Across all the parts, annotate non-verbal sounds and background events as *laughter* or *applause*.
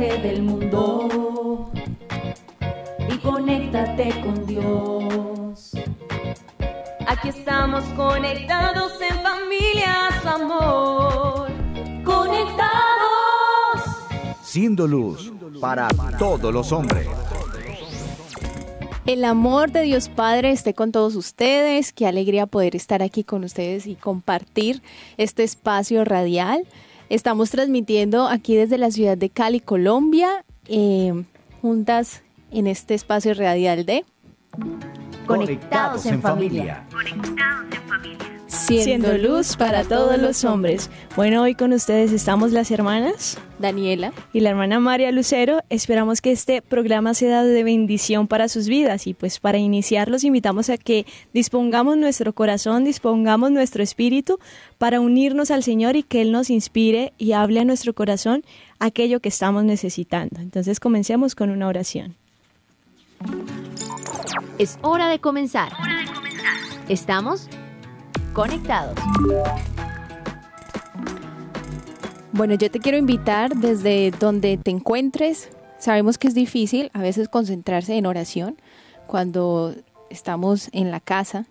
del mundo y conéctate con Dios. Aquí estamos conectados en familia, su amor. Conectados. Siendo luz para todos los hombres. El amor de Dios Padre esté con todos ustedes. Qué alegría poder estar aquí con ustedes y compartir este espacio radial. Estamos transmitiendo aquí desde la ciudad de Cali, Colombia, eh, juntas en este espacio radial de Conectados en familia. Siendo, luz para todos los hombres. Bueno, hoy con ustedes estamos las hermanas Daniela. y la hermana María Lucero. Esperamos que este programa sea de bendición para sus vidas y pues para iniciar los invitamos a que dispongamos nuestro corazón, dispongamos nuestro espíritu para unirnos al Señor y que Él nos inspire y hable a nuestro corazón aquello que estamos necesitando. Entonces comencemos con una oración. Es hora de comenzar. Estamos conectados. Bueno, yo te quiero invitar desde donde te encuentres. Sabemos que es difícil a veces concentrarse en oración cuando estamos en la casa,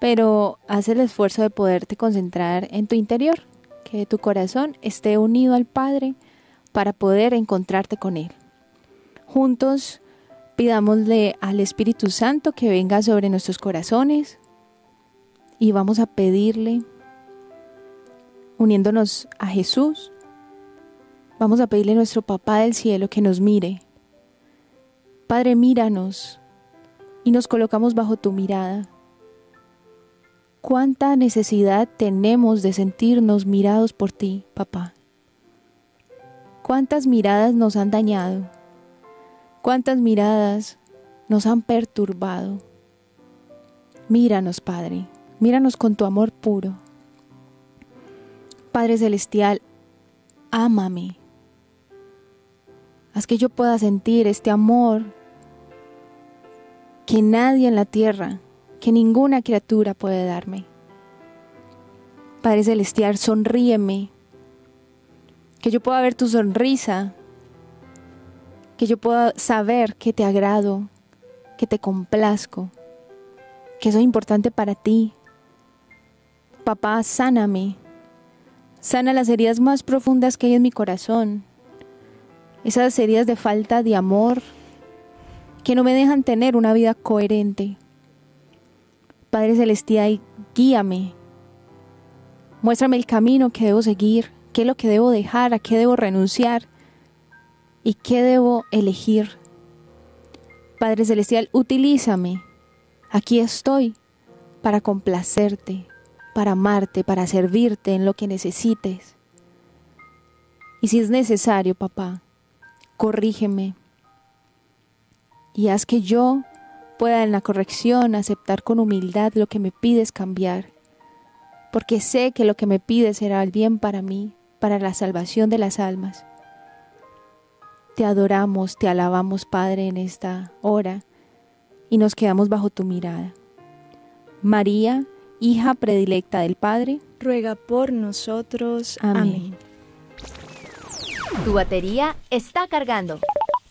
pero haz el esfuerzo de poderte concentrar en tu interior, que tu corazón esté unido al Padre para poder encontrarte con Él. Juntos pidámosle al Espíritu Santo que venga sobre nuestros corazones y vamos a pedirle uniéndonos a Jesús, vamos a pedirle a nuestro Papá del cielo que nos mire. Padre, míranos y nos colocamos bajo tu mirada. ¿Cuánta necesidad tenemos de sentirnos mirados por ti, papá? ¿Cuántas miradas nos han dañado? ¿Cuántas miradas nos han perturbado? Míranos, Padre, míranos con tu amor puro. Padre Celestial, ámame. Haz que yo pueda sentir este amor que nadie en la tierra, que ninguna criatura puede darme. Padre Celestial, sonríeme. Que yo pueda ver tu sonrisa. Que yo pueda saber que te agrado, que te complazco, que soy importante para ti. Papá, sáname. Sana las heridas más profundas que hay en mi corazón. Esas heridas de falta de amor que no me dejan tener una vida coherente. Padre Celestial, guíame. Muéstrame el camino que debo seguir, qué es lo que debo dejar, a qué debo renunciar y qué debo elegir. Padre Celestial, utilízame. Aquí estoy para complacerte, para amarte, para servirte en lo que necesites. Y si es necesario, papá, corrígeme y haz que yo pueda en la corrección aceptar con humildad lo que me pides cambiar, porque sé que lo que me pides será el bien para mí, para la salvación de las almas. Te adoramos, te alabamos, Padre, en esta hora y nos quedamos bajo tu mirada. María, hija predilecta del Padre, Ruega por nosotros. Amén. Amén. Tu batería está cargando.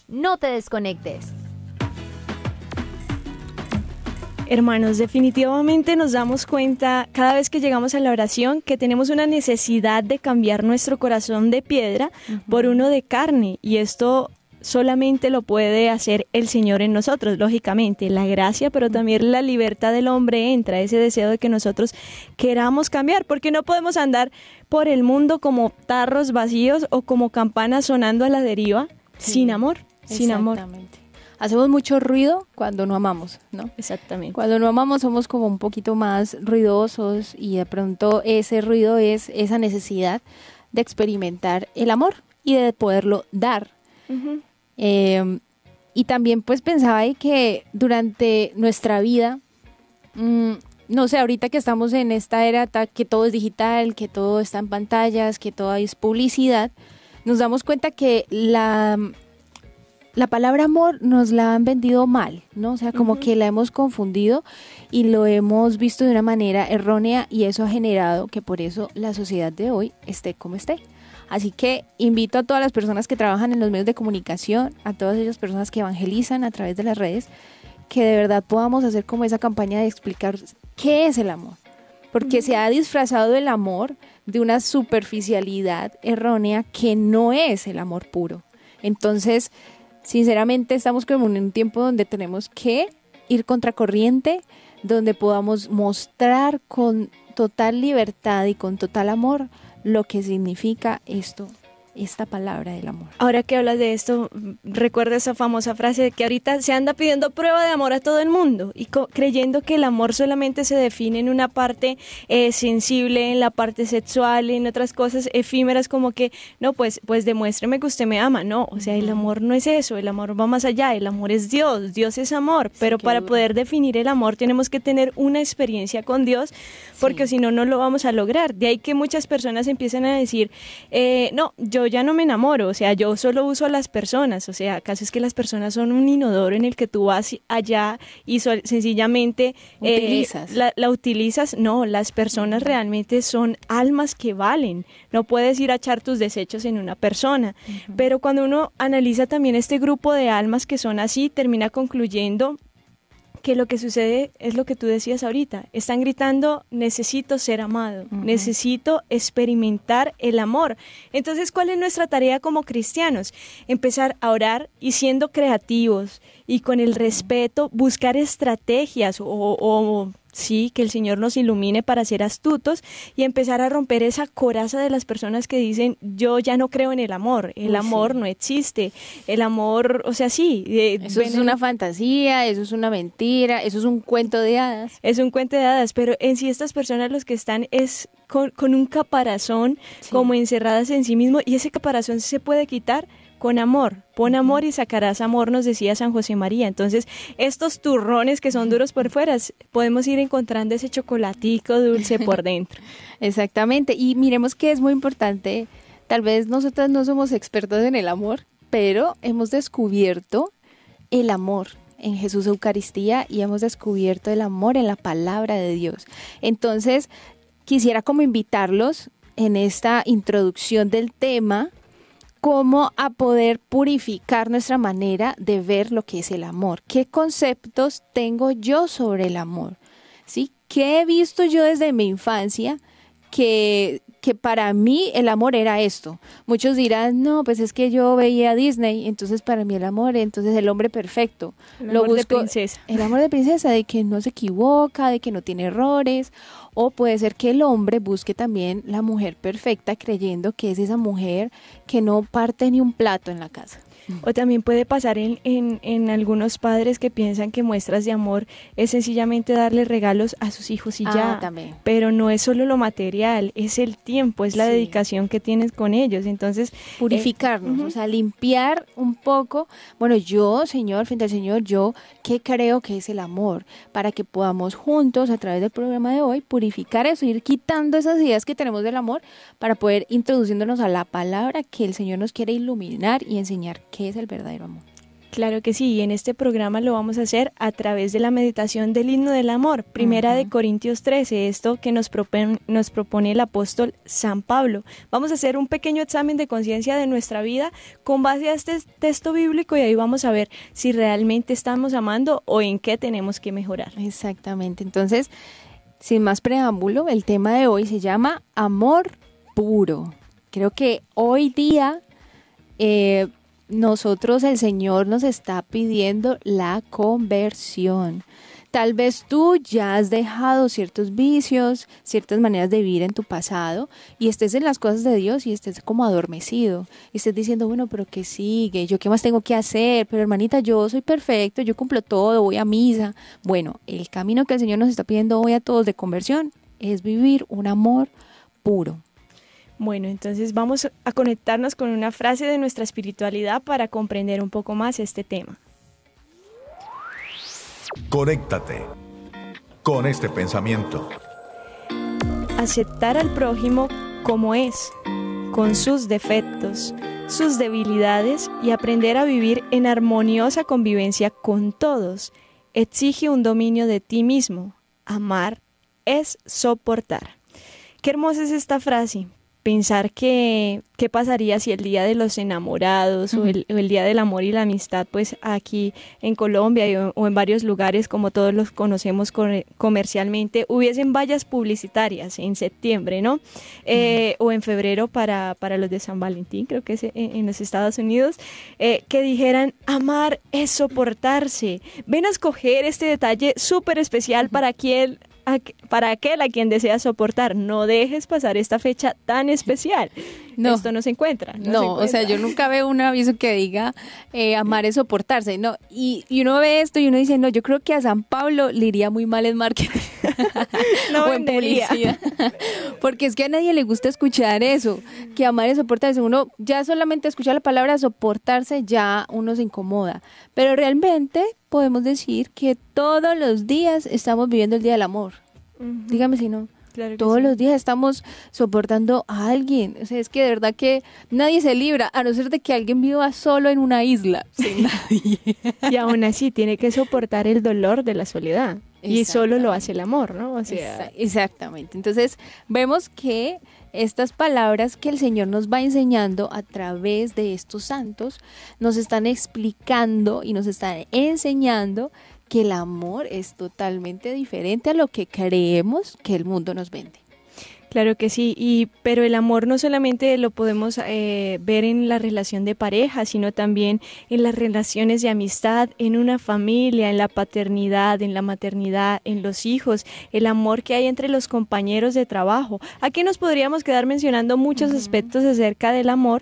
No te desconectes. Hermanos, definitivamente nos damos cuenta cada vez que llegamos a la oración que tenemos una necesidad de cambiar nuestro corazón de piedra por uno de carne y esto solamente lo puede hacer el Señor en nosotros, lógicamente, la gracia, pero también la libertad del hombre entra, ese deseo de que nosotros queramos cambiar, porque no podemos andar por el mundo como tarros vacíos o como campanas sonando a la deriva Sí. sin amor, sin amor. Exactamente. Hacemos mucho ruido cuando no amamos, ¿no? Exactamente. Cuando no amamos somos como un poquito más ruidosos y de pronto ese ruido es esa necesidad de experimentar el amor y de poderlo dar. Eh, y también pues pensaba ahí que durante nuestra vida, mm, no sé, ahorita que estamos en esta era que todo es digital, que todo está en pantallas, que todo es publicidad, nos damos cuenta que la, la palabra amor nos la han vendido mal, ¿no? O sea, como que la hemos confundido y lo hemos visto de una manera errónea y eso ha generado que por eso la sociedad de hoy esté como esté. Así que invito a todas las personas que trabajan en los medios de comunicación, a todas esas personas que evangelizan a través de las redes, que de verdad podamos hacer como esa campaña de explicar qué es el amor. Porque se ha disfrazado el amor de una superficialidad errónea que no es el amor puro. Entonces, sinceramente estamos como en un tiempo donde tenemos que ir contracorriente, donde podamos mostrar con total libertad y con total amor lo que significa esto esta palabra del amor. Ahora que hablas de esto, recuerda esa famosa frase de que ahorita se anda pidiendo prueba de amor a todo el mundo y creyendo que el amor solamente se define en una parte eh, sensible, en la parte sexual, en otras cosas efímeras como que, no, pues, pues demuéstreme que usted me ama. No, o sea, el amor no es eso, el amor va más allá, el amor es Dios, Dios es amor, pero para poder definir el amor tenemos que tener una experiencia con Dios, porque si no, no lo vamos a lograr. De ahí que muchas personas empiezan a decir, eh, no, yo ya no me enamoro, o sea, yo solo uso a las personas, o sea, acaso es que las personas son un inodoro en el que tú vas allá y sencillamente eh, ¿Utilizas? la, utilizas, no, las personas realmente son almas que valen, no puedes ir a echar tus desechos en una persona, pero cuando uno analiza también este grupo de almas que son así, termina concluyendo que lo que sucede es lo que tú decías ahorita. Están gritando, necesito ser amado, necesito experimentar el amor. Entonces, ¿cuál es nuestra tarea como cristianos? Empezar a orar y siendo creativos y con el respeto buscar estrategias o, o sí, que el Señor nos ilumine para ser astutos y empezar a romper esa coraza de las personas que dicen, yo ya no creo en el amor, el amor no existe, el amor, o sea, sí. eso es una fantasía, eso es una mentira, eso es un cuento de hadas. Es un cuento de hadas, pero en sí estas personas los que están es con, un caparazón como encerradas en sí mismo y ese caparazón se puede quitar con amor. Pon amor y sacarás amor, nos decía San José María. Entonces, estos turrones que son duros por fuera, podemos ir encontrando ese chocolatico dulce por *laughs* dentro. Exactamente. Y miremos que es muy importante, tal vez nosotras no somos expertos en el amor, pero hemos descubierto el amor en Jesús Eucaristía y hemos descubierto el amor en la palabra de Dios. Entonces, quisiera como invitarlos en esta introducción del tema cómo a poder purificar nuestra manera de ver lo que es el amor. ¿Qué conceptos tengo yo sobre el amor? ¿Sí? ¿Qué he visto yo desde mi infancia que, que para mí el amor era esto? Muchos dirán, no, pues es que yo veía Disney, entonces para mí el amor, entonces el hombre perfecto. El amor de princesa. El amor de princesa, de que no se equivoca, de que no tiene errores o puede ser que el hombre busque también la mujer perfecta creyendo que es esa mujer que no parte ni un plato en la casa. O también puede pasar en, en, algunos padres que piensan que muestras de amor es sencillamente darle regalos a sus hijos y ah, ya. Pero no es solo lo material, es el tiempo, es la dedicación que tienes con ellos. Entonces, purificarnos, eh, o sea, limpiar un poco. Bueno, yo, Señor, frente al Señor, yo, ¿qué creo que es el amor? Para que podamos juntos, a través del programa de hoy, purificar eso, ir quitando esas ideas que tenemos del amor para poder introduciéndonos a la palabra que el Señor nos quiere iluminar y enseñar qué es el verdadero amor. Claro que sí, y en este programa lo vamos a hacer a través de la meditación del himno del amor, primera de Corintios 13, esto que nos propone, nos propone el apóstol San Pablo. Vamos a hacer un pequeño examen de conciencia de nuestra vida con base a este texto bíblico y ahí vamos a ver si realmente estamos amando o en qué tenemos que mejorar. Exactamente, entonces, sin más preámbulo, el tema de hoy se llama amor puro. Creo que hoy día... Eh, nosotros el Señor nos está pidiendo la conversión. Tal vez tú ya has dejado ciertos vicios, ciertas maneras de vivir en tu pasado y estés en las cosas de Dios y estés como adormecido. Y estés diciendo, bueno, pero ¿qué sigue? ¿Yo qué más tengo que hacer? Pero hermanita, yo soy perfecto, yo cumplo todo, voy a misa. Bueno, el camino que el Señor nos está pidiendo hoy a todos de conversión es vivir un amor puro. Bueno, entonces vamos a conectarnos con una frase de nuestra espiritualidad para comprender un poco más este tema. Conéctate con este pensamiento. Aceptar al prójimo como es, con sus defectos, sus debilidades y aprender a vivir en armoniosa convivencia con todos exige un dominio de ti mismo. Amar es soportar. Qué hermosa es esta frase, pensar que qué pasaría si el día de los enamorados o, el, día del amor y la amistad, pues aquí en Colombia o, en varios lugares como todos los conocemos comercialmente, hubiesen vallas publicitarias en septiembre, ¿no? Eh, o en febrero para, para los de San Valentín, creo que es en, los Estados Unidos, eh, que dijeran, amar es soportarse. Ven a escoger este detalle súper especial para quien para aquel a quien desea soportar. No dejes pasar esta fecha tan especial. *laughs* No, Esto no se encuentra. No, o sea, yo nunca veo un aviso que diga eh, amar es soportarse. No, y, uno ve esto y uno dice, no, yo creo que a San Pablo le iría muy mal en marketing *laughs* no *laughs* o en publicidad. Porque es que a nadie le gusta escuchar eso, que amar es soportarse. Uno ya solamente escucha la palabra soportarse, ya uno se incomoda. Pero realmente podemos decir que todos los días estamos viviendo el Día del Amor. Dígame si no. Todos los días estamos soportando a alguien. O sea, es que de verdad que nadie se libra, a no ser de que alguien viva solo en una isla, sin *laughs* nadie. y aún así tiene que soportar el dolor de la soledad. Y solo lo hace el amor, ¿no? O sea... Exactamente. Entonces, vemos que estas palabras que el Señor nos va enseñando a través de estos santos nos están explicando y nos están enseñando que el amor es totalmente diferente a lo que creemos que el mundo nos vende. Claro que sí, y, pero el amor no solamente lo podemos eh, ver en la relación de pareja, sino también en las relaciones de amistad, en una familia, en la paternidad, en la maternidad, en los hijos, el amor que hay entre los compañeros de trabajo. Aquí nos podríamos quedar mencionando muchos aspectos acerca del amor,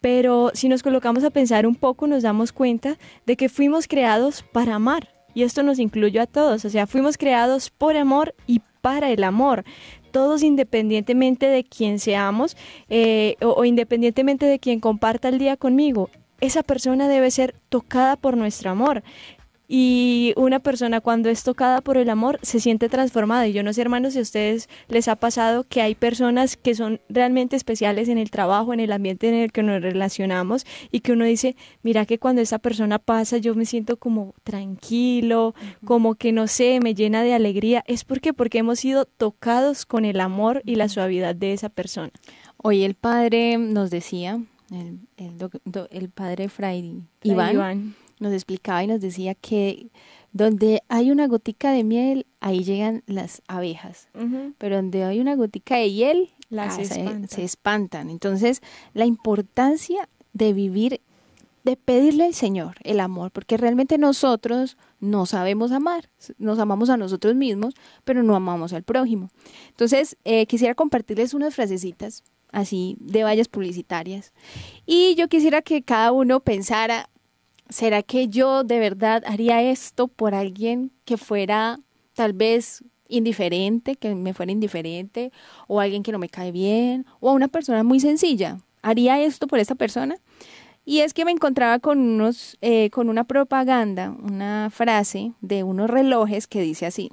pero si nos colocamos a pensar un poco nos damos cuenta de que fuimos creados para amar. Y esto nos incluye a todos, o sea, fuimos creados por amor y para el amor todos independientemente de quién seamos eh, o, independientemente de quien comparta el día conmigo, esa persona debe ser tocada por nuestro amor. Y una persona cuando es tocada por el amor se siente transformada. Y yo no sé, hermanos, si a ustedes les ha pasado que hay personas que son realmente especiales en el trabajo, en el ambiente en el que nos relacionamos y que uno dice, mira que cuando esa persona pasa yo me siento como tranquilo, como que no sé, me llena de alegría. ¿Es porque Porque hemos sido tocados con el amor y la suavidad de esa persona. Hoy el padre nos decía, el, el, padre Fray Iván nos explicaba y nos decía que donde hay una gotica de miel, ahí llegan las abejas, pero donde hay una gotica de hiel, las ah, se, espantan. Entonces, la importancia de vivir, de pedirle al Señor el amor, porque realmente nosotros no sabemos amar, nos amamos a nosotros mismos, pero no amamos al prójimo. Entonces, eh, quisiera compartirles unas frasecitas así de vallas publicitarias. Y yo quisiera que cada uno pensara ¿será que yo de verdad haría esto por alguien que fuera tal vez indiferente, que me fuera indiferente, o alguien que no me cae bien, o a una persona muy sencilla? ¿Haría esto por esa persona? Y es que me encontraba con unos, eh, con una propaganda, una frase de unos relojes que dice así.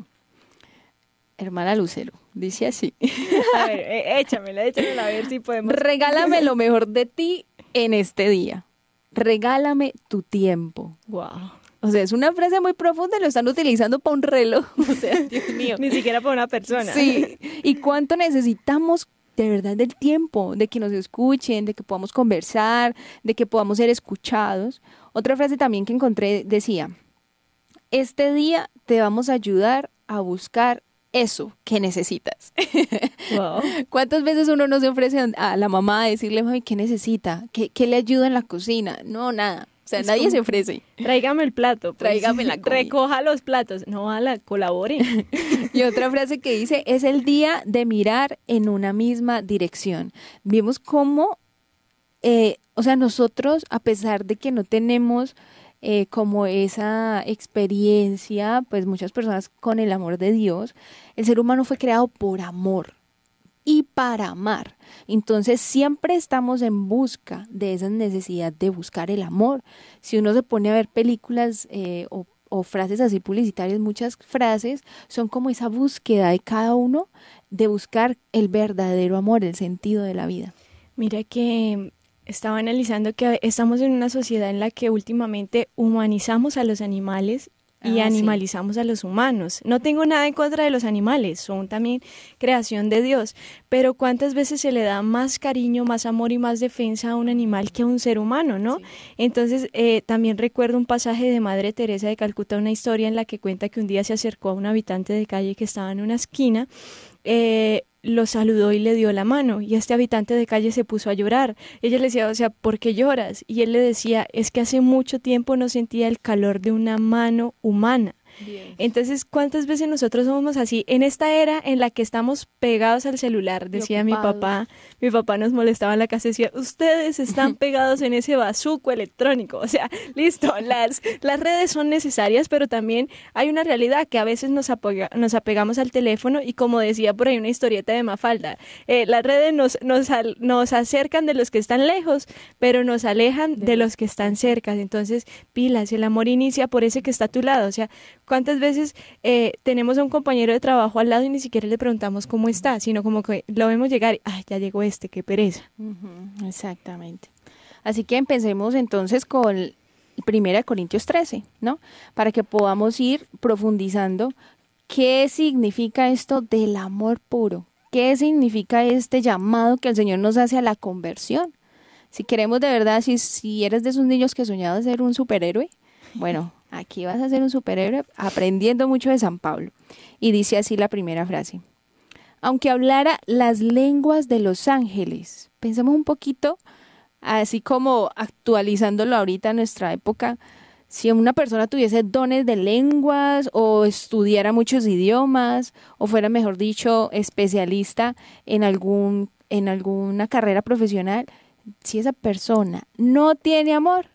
Hermana Lucero, dice así. *laughs* A ver, eh, échamela, échamela a ver si podemos. Regálame lo mejor de ti en este día regálame tu tiempo. Wow. O sea, es una frase muy profunda y lo están utilizando para un reloj. *laughs* O sea, Dios *laughs* mío. Ni siquiera para una persona. Sí. *laughs* ¿Y cuánto necesitamos de verdad del tiempo? De que nos escuchen, de que podamos conversar, de que podamos ser escuchados. Otra frase también que encontré decía, este día te vamos a ayudar a buscar eso que necesitas. *laughs* ¿Cuántas veces uno no se ofrece a la mamá a decirle, mami, ¿qué necesita? ¿Qué, le ayuda en la cocina? No, nada. O sea, nadie se ofrece. Tráigame el plato. Pues. Tráigame la *laughs* comida. Recoja los platos. No, a la colabore. *laughs* y otra frase que dice, es el día de mirar en una misma dirección. Vimos cómo, eh, o sea, nosotros, a pesar de que no tenemos eh, como esa experiencia, pues muchas personas con el amor de Dios, el ser humano fue creado por amor y para amar. Entonces siempre estamos en busca de esa necesidad de buscar el amor. Si uno se pone a ver películas eh, o, o frases así publicitarias, muchas frases son como esa búsqueda de cada uno de buscar el verdadero amor, el sentido de la vida. Mira que estaba analizando que estamos en una sociedad en la que últimamente humanizamos a los animales y Ah, sí. animalizamos a los humanos. No tengo nada en contra de los animales, son también creación de Dios, pero cuántas veces se le da más cariño, más amor y más defensa a un animal que a un ser humano, ¿no? Entonces, eh, también recuerdo un pasaje de Madre Teresa de Calcuta, una historia en la que cuenta que un día se acercó a un habitante de calle que estaba en una esquina, eh, lo saludó y le dio la mano y este habitante de calle se puso a llorar. Ella le decía, o sea, ¿por qué lloras? Y él le decía, es que hace mucho tiempo no sentía el calor de una mano humana. Entonces, ¿cuántas veces nosotros somos así? En esta era en la que estamos pegados al celular, decía mi papá, mi papá nos molestaba en la casa y decía, ustedes están *laughs* pegados en ese bazuco electrónico. O sea, *laughs* listo, las, las redes son necesarias, pero también hay una realidad que a veces nos, nos apegamos al teléfono y como decía por ahí una historieta de Mafalda, eh, las redes nos, nos, al- nos acercan de los que están lejos, pero nos alejan de los que están cerca. Entonces, pilas, el amor inicia por ese que está a tu lado. O sea, ¿cuántas veces eh, tenemos a un compañero de trabajo al lado y ni siquiera le preguntamos cómo está, sino como que lo vemos llegar y, ay, ya llegó este, qué pereza. Exactamente. Así que empecemos entonces con 1 Corintios 13, ¿no? Para que podamos ir profundizando qué significa esto del amor puro, qué significa este llamado que el Señor nos hace a la conversión. Si queremos de verdad, si, si eres de esos niños que soñaba ser un superhéroe, bueno, *laughs* aquí vas a ser un superhéroe aprendiendo mucho de San Pablo. Y dice así la primera frase aunque hablara las lenguas de los ángeles. Pensemos un poquito, así como actualizándolo ahorita en nuestra época, si una persona tuviese dones de lenguas o estudiara muchos idiomas o fuera, mejor dicho, especialista en algún en alguna carrera profesional, si esa persona no tiene amor,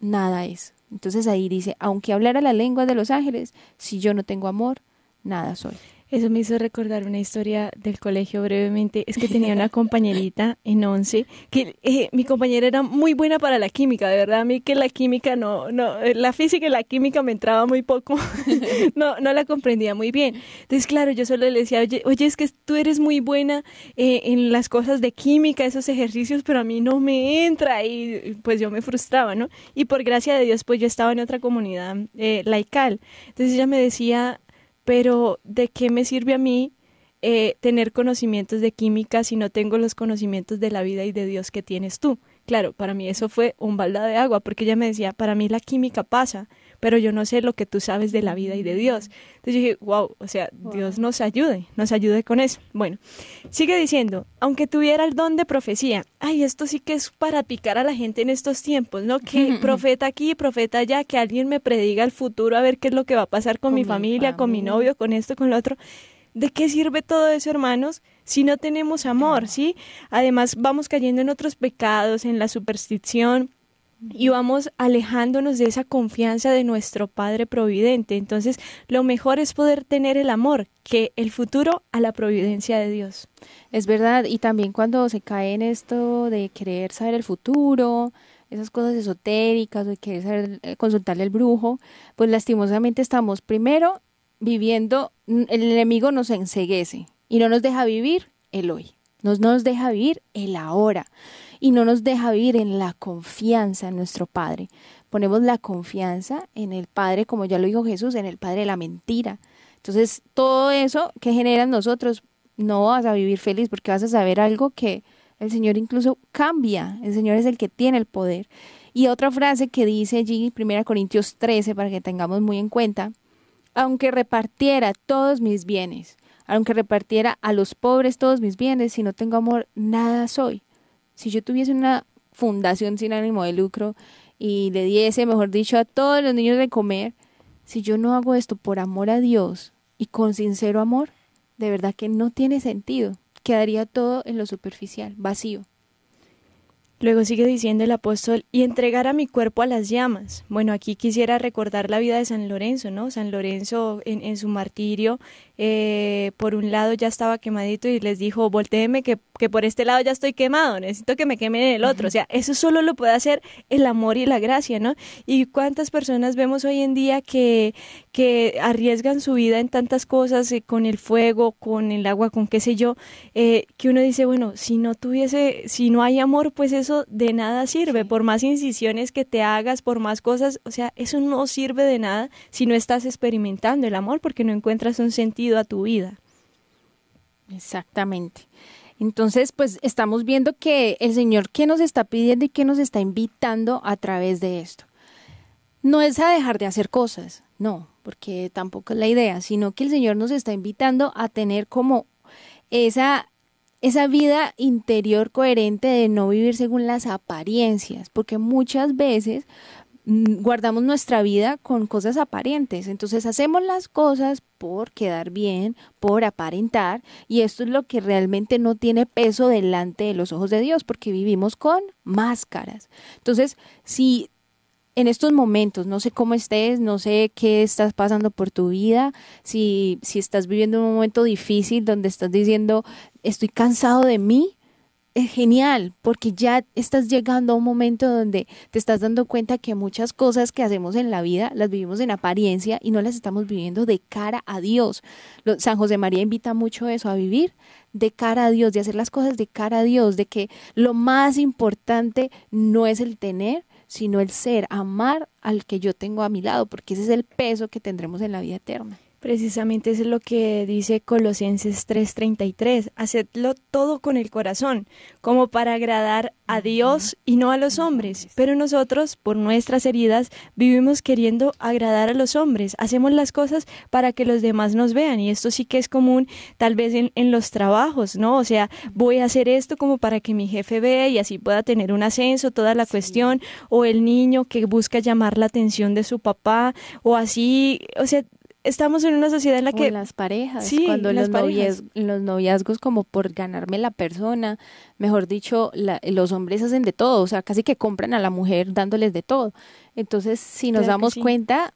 nada es. Entonces ahí dice, aunque hablara las lenguas de los ángeles, si yo no tengo amor, nada soy. Eso me hizo recordar una historia del colegio brevemente. Es que tenía una compañerita en once que eh, mi compañera era muy buena para la química, de verdad. A mí que la química no, no, eh, la física y la química me entraba muy poco. *laughs* no, no la comprendía muy bien. Entonces, claro, yo solo le decía, oye, oye es que tú eres muy buena eh, en las cosas de química, esos ejercicios, pero a mí no me entra. Y pues yo me frustraba, ¿no? Y por gracia de Dios, pues yo estaba en otra comunidad eh, laical. Entonces ella me decía, pero ¿de qué me sirve a mí eh, tener conocimientos de química si no tengo los conocimientos de la vida y de Dios que tienes tú? Claro, para mí eso fue un balda de agua, porque ella me decía, para mí la química pasa, pero yo no sé lo que tú sabes de la vida y de Dios. Entonces yo dije, wow, o sea, Dios nos ayude, nos ayude con eso. Bueno, sigue diciendo, aunque tuviera el don de profecía, ay, esto sí que es para picar a la gente en estos tiempos, ¿no? Que *laughs* profeta aquí, profeta allá, que alguien me prediga el futuro, a ver qué es lo que va a pasar con, Con mi mi familia, con mi novio, con esto, con lo otro. ¿De qué sirve todo eso, hermanos, si no tenemos amor, sí? Además, vamos cayendo en otros pecados, en la superstición, y vamos alejándonos de esa confianza de nuestro Padre Providente. Entonces, lo mejor es poder tener el amor, que el futuro a la providencia de Dios. Es verdad, y también cuando se cae en esto de querer saber el futuro, esas cosas esotéricas, de querer saber, eh, consultarle al brujo, pues lastimosamente estamos primero viviendo, el enemigo nos enseguece y no nos deja vivir el hoy, nos, nos deja vivir el ahora y no nos deja vivir en la confianza en nuestro Padre. Ponemos la confianza en el Padre, como ya lo dijo Jesús, en el Padre de la mentira. Entonces, todo eso que genera en nosotros, no vas a vivir feliz porque vas a saber algo que el Señor incluso cambia. El Señor es el que tiene el poder. Y otra frase que dice allí, 1 Corintios 13, para que tengamos muy en cuenta, aunque repartiera todos mis bienes, aunque repartiera a los pobres todos mis bienes, si no tengo amor, nada soy. Si yo tuviese una fundación sin ánimo de lucro y le diese, mejor dicho, a todos los niños de comer, si yo no hago esto por amor a Dios y con sincero amor, de verdad que no tiene sentido. Quedaría todo en lo superficial, vacío. Luego sigue diciendo el apóstol, y entregar a mi cuerpo a las llamas. Bueno, aquí quisiera recordar la vida de San Lorenzo, ¿no? San Lorenzo en, en su martirio, eh, por un lado ya estaba quemadito y les dijo, voltéeme que que por este lado ya estoy quemado, necesito que me quemen en el otro. O sea, eso solo lo puede hacer el amor y la gracia, ¿no? Y cuántas personas vemos hoy en día que, que arriesgan su vida en tantas cosas, eh, con el fuego, con el agua, con qué sé yo, eh, que uno dice, bueno, si no tuviese, si no hay amor, pues eso de nada sirve, por más incisiones que te hagas, por más cosas, o sea, eso no sirve de nada si no estás experimentando el amor porque no encuentras un sentido a tu vida. Exactamente. Entonces, pues estamos viendo que el Señor que nos está pidiendo y que nos está invitando a través de esto. No es a dejar de hacer cosas, no, porque tampoco es la idea, sino que el Señor nos está invitando a tener como esa esa vida interior coherente de no vivir según las apariencias, porque muchas veces guardamos nuestra vida con cosas aparentes. Entonces hacemos las cosas por quedar bien, por aparentar, y esto es lo que realmente no tiene peso delante de los ojos de Dios, porque vivimos con máscaras. Entonces, si en estos momentos, no sé cómo estés, no sé qué estás pasando por tu vida, si, si estás viviendo un momento difícil donde estás diciendo, estoy cansado de mí, es genial porque ya estás llegando a un momento donde te estás dando cuenta que muchas cosas que hacemos en la vida las vivimos en apariencia y no las estamos viviendo de cara a Dios. San José María invita mucho eso, a vivir de cara a Dios, de hacer las cosas de cara a Dios, de que lo más importante no es el tener, sino el ser, amar al que yo tengo a mi lado, porque ese es el peso que tendremos en la vida eterna. Precisamente es lo que dice Colosenses 3:33, hacedlo todo con el corazón, como para agradar a Dios y no a los hombres. Pero nosotros, por nuestras heridas, vivimos queriendo agradar a los hombres, hacemos las cosas para que los demás nos vean. Y esto sí que es común tal vez en, en los trabajos, ¿no? O sea, voy a hacer esto como para que mi jefe vea y así pueda tener un ascenso, toda la cuestión, o el niño que busca llamar la atención de su papá, o así, o sea, estamos en una sociedad en la que... las parejas, cuando los, los noviazgos como por ganarme la persona, mejor dicho, los hombres hacen de todo, o sea, casi que compran a la mujer dándoles de todo. Entonces, si nos damos cuenta,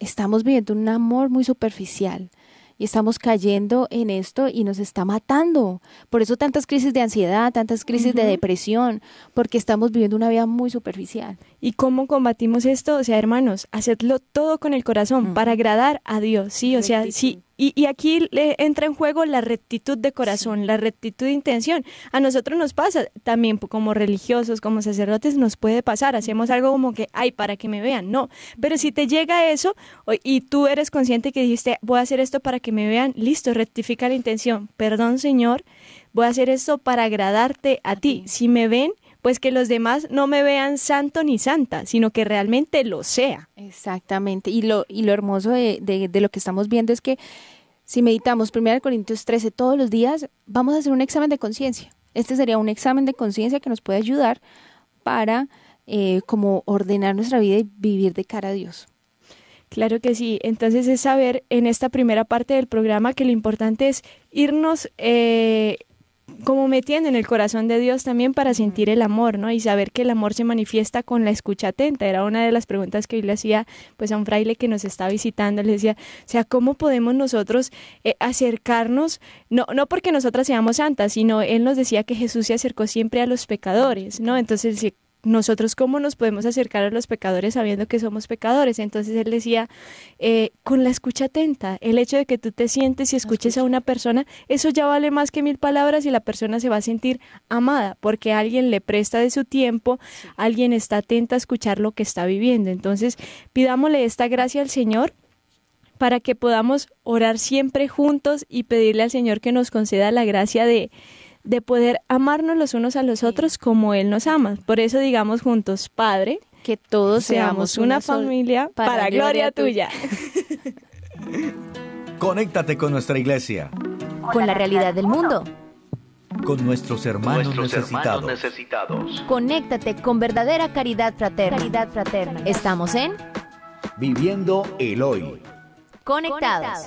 estamos viviendo un amor muy superficial y estamos cayendo en esto y nos está matando. Por eso tantas crisis de ansiedad, tantas crisis de depresión, porque estamos viviendo una vida muy superficial. ¿Y cómo combatimos esto? O sea, hermanos, hacedlo todo con el corazón para agradar a Dios, ¿sí? O sea, sí, y, aquí le entra en juego la rectitud de corazón, la rectitud de intención. A nosotros nos pasa, también como religiosos, como sacerdotes, nos puede pasar. Hacemos algo como que, ay, para que me vean. No, pero si te llega eso y tú eres consciente que dijiste, voy a hacer esto para que me vean, listo, rectifica la intención. Perdón, Señor, voy a hacer esto para agradarte a ti. Si me ven, pues que los demás no me vean santo ni santa, sino que realmente lo sea. Exactamente. Y lo, y lo hermoso de, de, lo que estamos viendo es que si meditamos 1 Corintios 13 todos los días, vamos a hacer un examen de conciencia. Este sería un examen de conciencia que nos puede ayudar para eh, como ordenar nuestra vida y vivir de cara a Dios. Claro que sí. Entonces es saber en esta primera parte del programa que lo importante es irnos eh, como metiendo en el corazón de Dios también para sentir el amor, ¿no? Y saber que el amor se manifiesta con la escucha atenta. Era una de las preguntas que yo le hacía pues a un fraile que nos está visitando. Le decía, o sea, ¿cómo podemos nosotros eh, acercarnos? No, no porque nosotras seamos santas, sino él nos decía que Jesús se acercó siempre a los pecadores, ¿no? Entonces, nosotros cómo nos podemos acercar a los pecadores sabiendo que somos pecadores. Entonces él decía, eh, con la escucha atenta, el hecho de que tú te sientes y escuches a una persona, eso ya vale más que mil palabras y la persona se va a sentir amada porque alguien le presta de su tiempo, alguien está atenta a escuchar lo que está viviendo. Entonces pidámosle esta gracia al Señor para que podamos orar siempre juntos y pedirle al Señor que nos conceda la gracia de de poder amarnos los unos a los otros como Él nos ama. Por eso digamos juntos, Padre, que todos seamos una, familia para, gloria, tuya. *laughs* Conéctate con nuestra iglesia. Con la realidad del mundo. Con nuestros hermanos, necesitados. necesitados. Conéctate con verdadera caridad fraterna. Caridad fraterna. Estamos en Viviendo el Hoy. Conectados.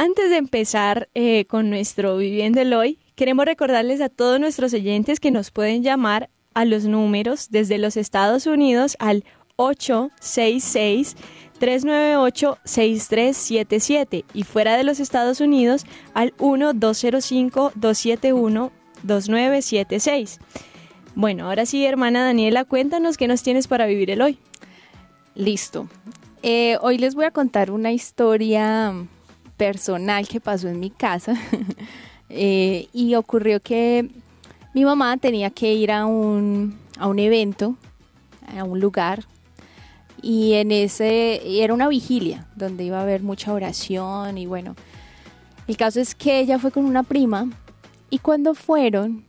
Antes de empezar eh, con nuestro Viviendo el Hoy, queremos recordarles a todos nuestros oyentes que nos pueden llamar a los números desde los Estados Unidos al 866 398-6377 y fuera de los Estados Unidos al 1-205-271-2976. Bueno, ahora sí, hermana Daniela, cuéntanos qué nos tienes para vivir el hoy. Listo. Eh, hoy les voy a contar una historia personal que pasó en mi casa *laughs* eh, y ocurrió que mi mamá tenía que ir a un, a un evento, a un lugar y en ese era una vigilia donde iba a haber mucha oración y bueno, el caso es que ella fue con una prima y cuando fueron,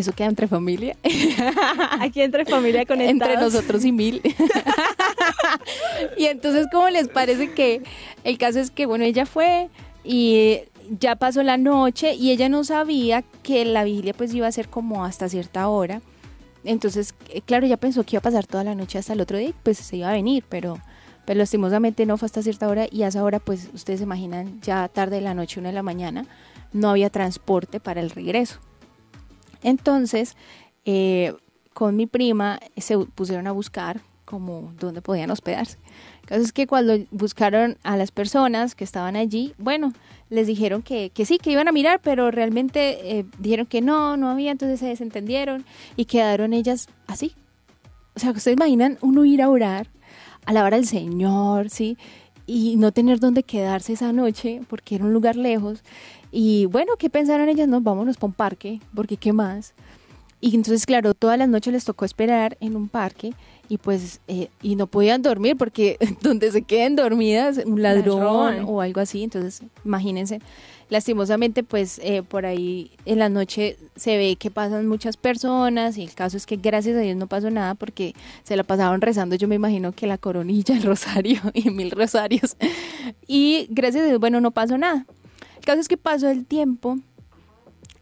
eso queda entre familia. *laughs* Aquí entre familia conectados. Entre nosotros y mil. *laughs* y entonces, ¿cómo les parece que el caso es que, bueno, ella fue y ya pasó la noche y ella no sabía que la vigilia pues iba a ser como hasta cierta hora. Entonces, eh, claro, ella pensó que iba a pasar toda la noche hasta el otro día, pues se iba a venir, pero, pero lastimosamente no fue hasta cierta hora y a esa hora, pues ustedes se imaginan, ya tarde de la noche, una de la mañana, no había transporte para el regreso. Entonces, eh, con mi prima se pusieron a buscar como dónde podían hospedarse. El caso es que cuando buscaron a las personas que estaban allí, bueno, les dijeron que, que sí, que iban a mirar, pero realmente eh, dijeron que no, no había, entonces se desentendieron y quedaron ellas así. O sea, ustedes imaginan uno ir a orar, alabar al Señor, ¿sí? Y no tener dónde quedarse esa noche porque era un lugar lejos. Y bueno, ¿qué pensaron ellas? No, vámonos para un parque, porque ¿qué más? Y entonces, claro, todas las noches les tocó esperar en un parque y pues eh, y no podían dormir porque *laughs* donde se queden dormidas un ladrón, o algo así. Entonces imagínense lastimosamente pues eh, por ahí en la noche se ve que pasan muchas personas y el caso es que gracias a Dios no pasó nada porque se la pasaban rezando. Yo me imagino que la coronilla el rosario *laughs* y mil rosarios. Y gracias a Dios bueno no pasó nada caso es que pasó el tiempo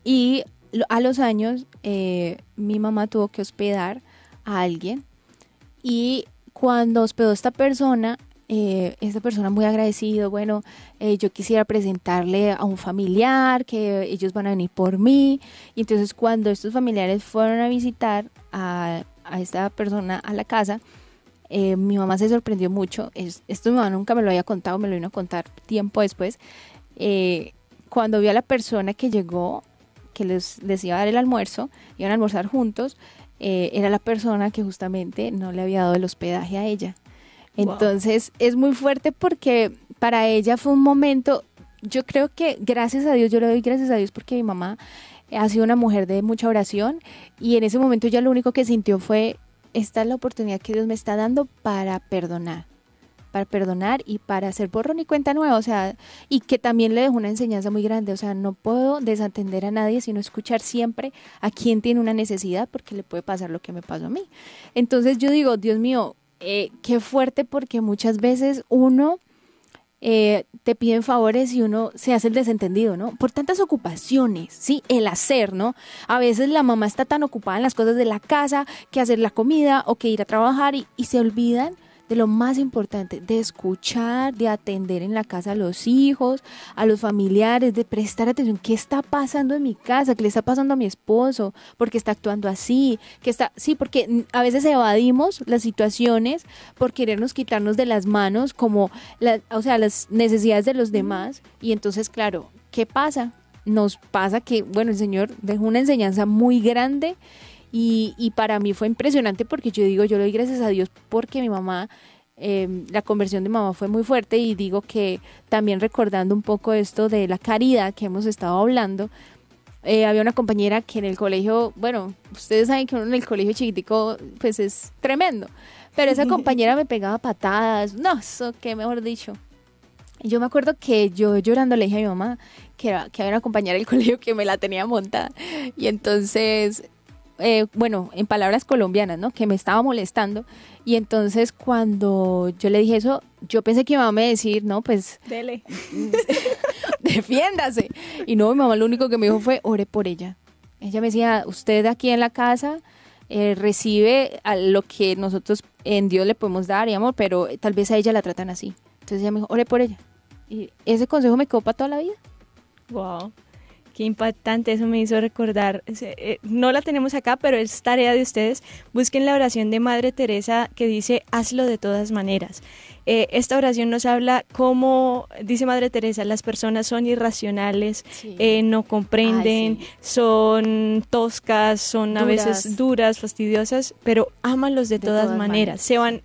y a los años eh, mi mamá tuvo que hospedar a alguien y cuando hospedó esta persona, eh, esta persona muy agradecido, bueno, eh, yo quisiera presentarle a un familiar, que ellos van a venir por mí. Y entonces cuando estos familiares fueron a visitar a, esta persona a la casa, eh, mi mamá se sorprendió mucho. esto mi mamá nunca me lo había contado, me lo vino a contar tiempo después. Cuando vio a la persona que llegó, que les, les iba a dar el almuerzo, iban a almorzar juntos, eh, era la persona que justamente no le había dado el hospedaje a ella. Entonces es muy fuerte porque para ella fue un momento, yo creo que gracias a Dios, yo le doy gracias a Dios porque mi mamá ha sido una mujer de mucha oración y en ese momento ya lo único que sintió fue, esta es la oportunidad que Dios me está dando para perdonar para perdonar y para hacer borrón y cuenta nueva, o sea, y que también le dejó una enseñanza muy grande, o sea, no puedo desatender a nadie, sino escuchar siempre a quien tiene una necesidad, porque le puede pasar lo que me pasó a mí. Entonces yo digo, Dios mío, eh, qué fuerte, porque muchas veces uno... Eh, te piden favores y uno se hace el desentendido, ¿no? Por tantas ocupaciones, ¿sí? El hacer, ¿no? A veces la mamá está tan ocupada en las cosas de la casa que hacer la comida o que ir a trabajar y, y se olvidan de lo más importante, de escuchar, de atender en la casa a los hijos, a los familiares, de prestar atención, qué está pasando en mi casa, qué le está pasando a mi esposo, porque está actuando así, que está, sí, porque a veces evadimos las situaciones por querernos quitarnos de las manos como, la, o sea, las necesidades de los demás. Y entonces, claro, ¿qué pasa? Nos pasa que, bueno, el Señor dejó una enseñanza muy grande y, y para mí fue impresionante porque yo digo, yo le doy gracias a Dios porque mi mamá em, la conversión de mamá fue muy fuerte y digo que también recordando un poco esto de la caridad que hemos estado hablando, eh, había una compañera que en el colegio, bueno, ustedes saben que uno en el colegio chiquitico pues es tremendo, pero esa compañera me pegaba patadas, no, eso que mejor dicho. Y yo me acuerdo que yo llorando le dije a mi mamá que, que había una compañera del *laughs* colegio que me la tenía montada y entonces eh, bueno, en palabras colombianas, ¿no? Que me estaba molestando. Y entonces cuando yo le dije eso, yo pensé que mi mamá me iba a decir, no, pues... Dele. *laughs* defiéndase. Y no, mi mamá lo único que me dijo fue, ore por ella. Ella me decía, usted aquí en la casa eh, recibe a lo que nosotros en Dios le podemos dar y amor, pero tal vez a ella la tratan así. Entonces ella me dijo, ore por ella. Y ese consejo me quedó para toda la vida. Wow. Qué impactante, eso me hizo recordar. Eh, no la tenemos acá, pero es tarea de ustedes. Busquen la oración de Madre Teresa que dice, hazlo de todas maneras. Eh, esta oración nos habla cómo, dice Madre Teresa, las personas son irracionales, eh, no comprenden, son toscas, son a veces duras, fastidiosas, pero ámalos de, todas, maneras. Se van,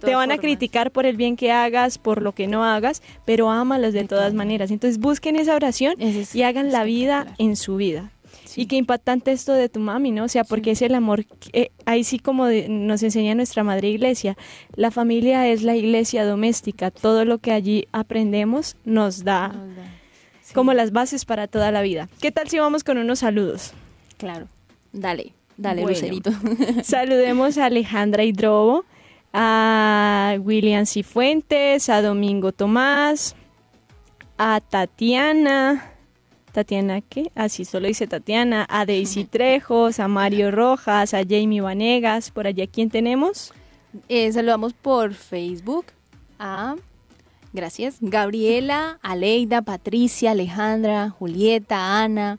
te van a criticar por el bien que hagas, por lo que no hagas, pero ámalos de, todas, maneras. Entonces busquen esa oración y hagan la vida en su vida. Y qué impactante esto de tu mami, ¿no? O sea, porque es el amor, eh, ahí sí como nos enseña nuestra madre iglesia, la familia es la iglesia doméstica, todo lo que allí aprendemos nos da, como las bases para toda la vida. ¿Qué tal si vamos con unos saludos? Claro, dale, dale, Lucerito. *laughs* saludemos a Alejandra Hidrobo, a William Cifuentes, a Domingo Tomás, a Tatiana, Tatiana, ¿qué? Así ah, solo dice Tatiana, a Daisy *laughs* Trejos, a Mario Rojas, a Jamie Vanegas, por allá, ¿quién tenemos? Eh, saludamos por Facebook a, gracias, Gabriela, Aleida, Patricia, Alejandra, Julieta, Ana,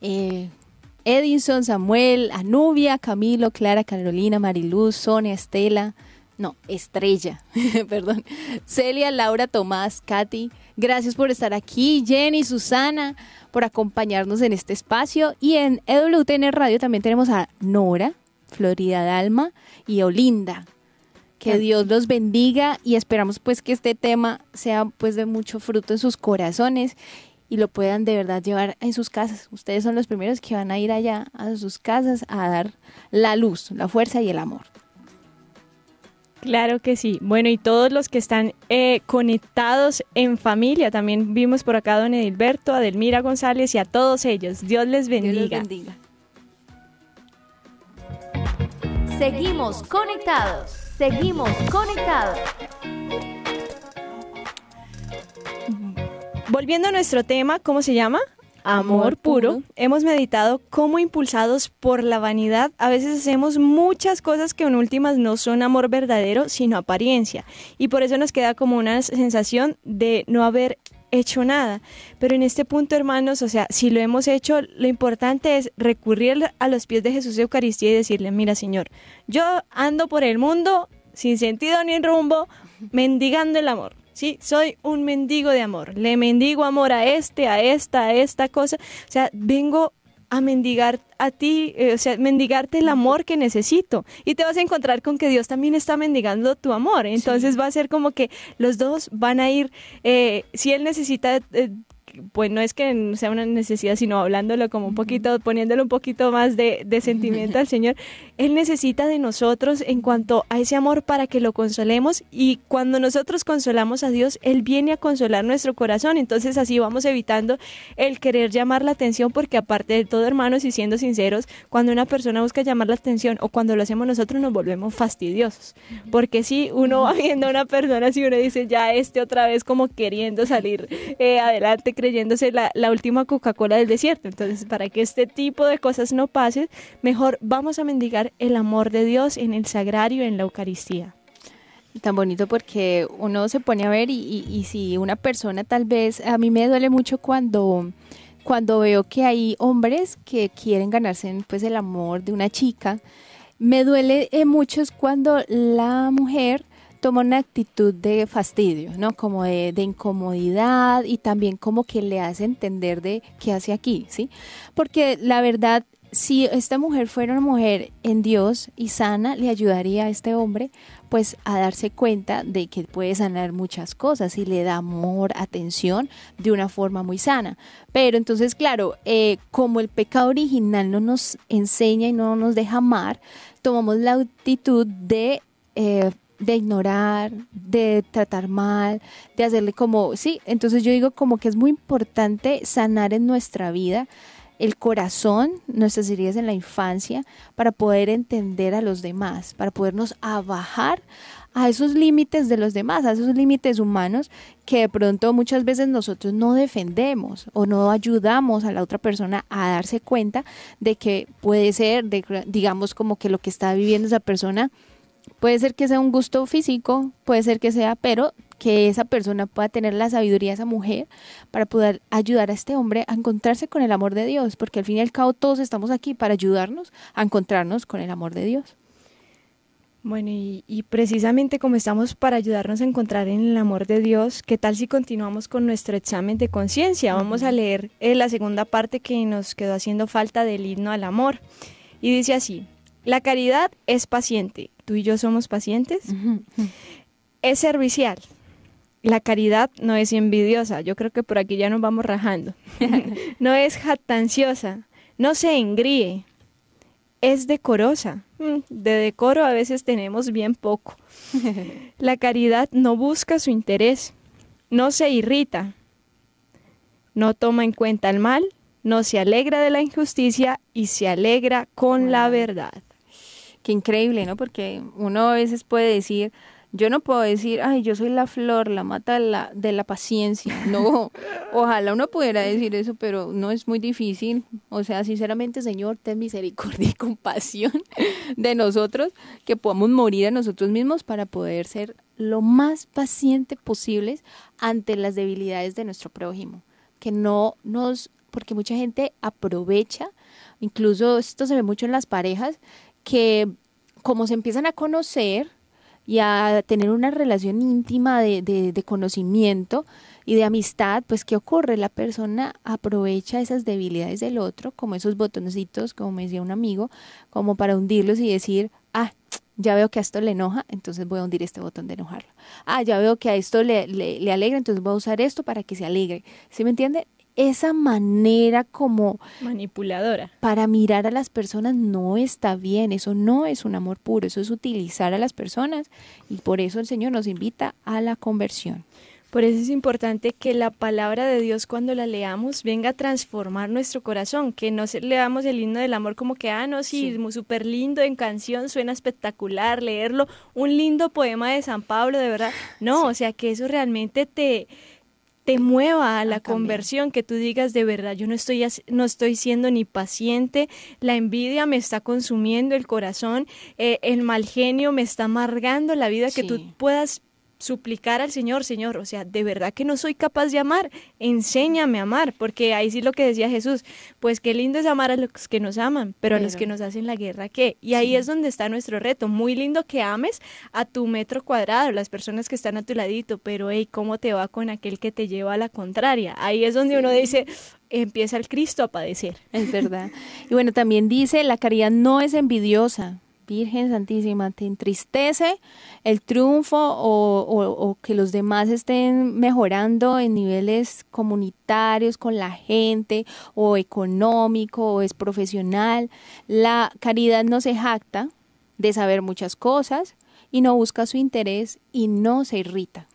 eh, Edison, Samuel, Anubia, Camilo, Clara, Carolina, Mariluz, Sonia, Estela, no, Estrella, *laughs* perdón, Celia, Laura, Tomás, Katy, gracias por estar aquí, Jenny, Susana, por acompañarnos en este espacio. Y en EWTN Radio también tenemos a Nora, Florida Dalma y Olinda. Que Dios los bendiga y esperamos pues que este tema sea pues de mucho fruto en sus corazones y lo puedan de verdad llevar en sus casas. Ustedes son los primeros que van a ir allá a sus casas a dar la luz, la fuerza y el amor. Claro que sí. Bueno, y todos los que están eh, conectados en familia, también vimos por acá a don Edilberto, a Delmira González y a todos ellos. Dios les bendiga. Dios les bendiga. Seguimos conectados. Seguimos conectados. Volviendo a nuestro tema, ¿cómo se llama? Amor puro, hemos meditado cómo impulsados por la vanidad a veces hacemos muchas cosas que en últimas no son amor verdadero, sino apariencia. Y por eso nos queda como una sensación de no haber hecho nada. Pero en este punto, hermanos, o sea, si lo hemos hecho, lo importante es recurrir a los pies de Jesús de Eucaristía y decirle, mira, Señor, yo ando por el mundo sin sentido ni rumbo, mendigando el amor. ¿Sí? Soy un mendigo de amor. Le mendigo amor a este, a esta, a esta cosa. O sea, vengo a mendigar a ti, eh, o sea, mendigarte el amor que necesito. Y te vas a encontrar con que Dios también está mendigando tu amor. Entonces va a ser como que los dos van a ir, eh, si Él necesita eh, pues no es que sea una necesidad, sino hablándolo como un poquito, poniéndole un poquito más de, de sentimiento al Señor, Él necesita de nosotros en cuanto a ese amor para que lo consolemos y cuando nosotros consolamos a Dios, Él viene a consolar nuestro corazón, entonces así vamos evitando el querer llamar la atención porque aparte de todo, hermanos, y siendo sinceros, cuando una persona busca llamar la atención o cuando lo hacemos nosotros nos volvemos fastidiosos, porque si uno va viendo a una persona, si uno dice ya este otra vez como queriendo salir eh, adelante, creyéndose la, la última Coca-Cola del desierto. Entonces, para que este tipo de cosas no pase, mejor vamos a mendigar el amor de Dios en el sagrario, en la Eucaristía. Tan bonito porque uno se pone a ver y, si una persona tal vez, a mí me duele mucho cuando cuando veo que hay hombres que quieren ganarse pues el amor de una chica, me duele eh, mucho cuando la mujer toma una actitud de fastidio, ¿no? Como de, incomodidad y también como que le hace entender de qué hace aquí, ¿sí? Porque la verdad, si esta mujer fuera una mujer en Dios y sana, le ayudaría a este hombre pues a darse cuenta de que puede sanar muchas cosas y le da amor, atención de una forma muy sana. Pero entonces, claro, eh, como el pecado original no nos enseña y no nos deja amar, tomamos la actitud de eh, de ignorar, de tratar mal, de hacerle como, sí, entonces yo digo como que es muy importante sanar en nuestra vida el corazón, nuestras heridas en la infancia, para poder entender a los demás, para podernos abajar a esos límites de los demás, a esos límites humanos que de pronto muchas veces nosotros no defendemos o no ayudamos a la otra persona a darse cuenta de que puede ser, digamos, como que lo que está viviendo esa persona Puede ser que sea un gusto físico, puede ser que sea, pero que esa persona pueda tener la sabiduría de esa mujer para poder ayudar a este hombre a encontrarse con el amor de Dios, porque al fin y al cabo todos estamos aquí para ayudarnos a encontrarnos con el amor de Dios. Bueno, y, precisamente como estamos para ayudarnos a encontrar en el amor de Dios, ¿qué tal si continuamos con nuestro examen de conciencia? Vamos a leer eh, la segunda parte que nos quedó haciendo falta del himno al amor. Y dice así, la caridad es paciente. ¿Tú y yo somos pacientes? Es servicial. La caridad no es envidiosa. Yo creo que por aquí ya nos vamos rajando. *laughs* no es jactanciosa. No se engríe es decorosa. Mm, de decoro a veces tenemos bien poco. *laughs* La caridad no busca su interés, no se irrita, no toma en cuenta el mal, no se alegra de la injusticia y se alegra con la verdad. Qué increíble, ¿no? Porque uno a veces puede decir, yo no puedo decir, ay, yo soy la flor, la mata de la, de la paciencia. *laughs* No, ojalá uno pudiera decir eso, pero no es muy difícil. O sea, sinceramente, Señor, ten misericordia y compasión *laughs* de nosotros, que podamos morir a nosotros mismos para poder ser lo más paciente posibles ante las debilidades de nuestro prójimo. Que no nos, porque mucha gente aprovecha, incluso esto se ve mucho en las parejas, que como se empiezan a conocer, y a tener una relación íntima de, de, conocimiento y de amistad, pues ¿qué ocurre? La persona aprovecha esas debilidades del otro, como esos botoncitos, como me decía un amigo, como para hundirlos y decir, ah, ya veo que a esto le enoja, entonces voy a hundir este botón de enojarlo. Ah, ya veo que a esto le, le, le alegra, entonces voy a usar esto para que se alegre. ¿Sí me entiende? Esa manera como manipuladora para mirar a las personas no está bien, eso no es un amor puro, eso es utilizar a las personas y por eso el Señor nos invita a la conversión. Por eso es importante que la palabra de Dios cuando la leamos venga a transformar nuestro corazón, que no leamos el himno del amor como que, ah, no, sí, sí. súper lindo en canción, suena espectacular leerlo, un lindo poema de San Pablo, de verdad. No, o sea, que eso realmente te, te mueva a la conversión, que tú digas de verdad, yo no estoy, no estoy siendo ni paciente, la envidia me está consumiendo el corazón, eh, el mal genio me está amargando la vida, que tú puedas suplicar al Señor, Señor, o sea, de verdad que no soy capaz de amar, enséñame a amar, porque ahí sí lo que decía Jesús, pues qué lindo es amar a los que nos aman, pero, a los que nos hacen la guerra, ¿qué? Y ahí es donde está nuestro reto, muy lindo que ames a tu metro cuadrado, las personas que están a tu ladito, pero hey, ¿cómo te va con aquel que te lleva a la contraria? Ahí es donde uno dice, empieza el Cristo a padecer. Es verdad. Y bueno, también dice, la caridad no es envidiosa, Virgen Santísima, ¿te entristece el triunfo o, que los demás estén mejorando en niveles comunitarios con la gente o económico o es profesional? La caridad no se jacta de saber muchas cosas y no busca su interés y no se irrita.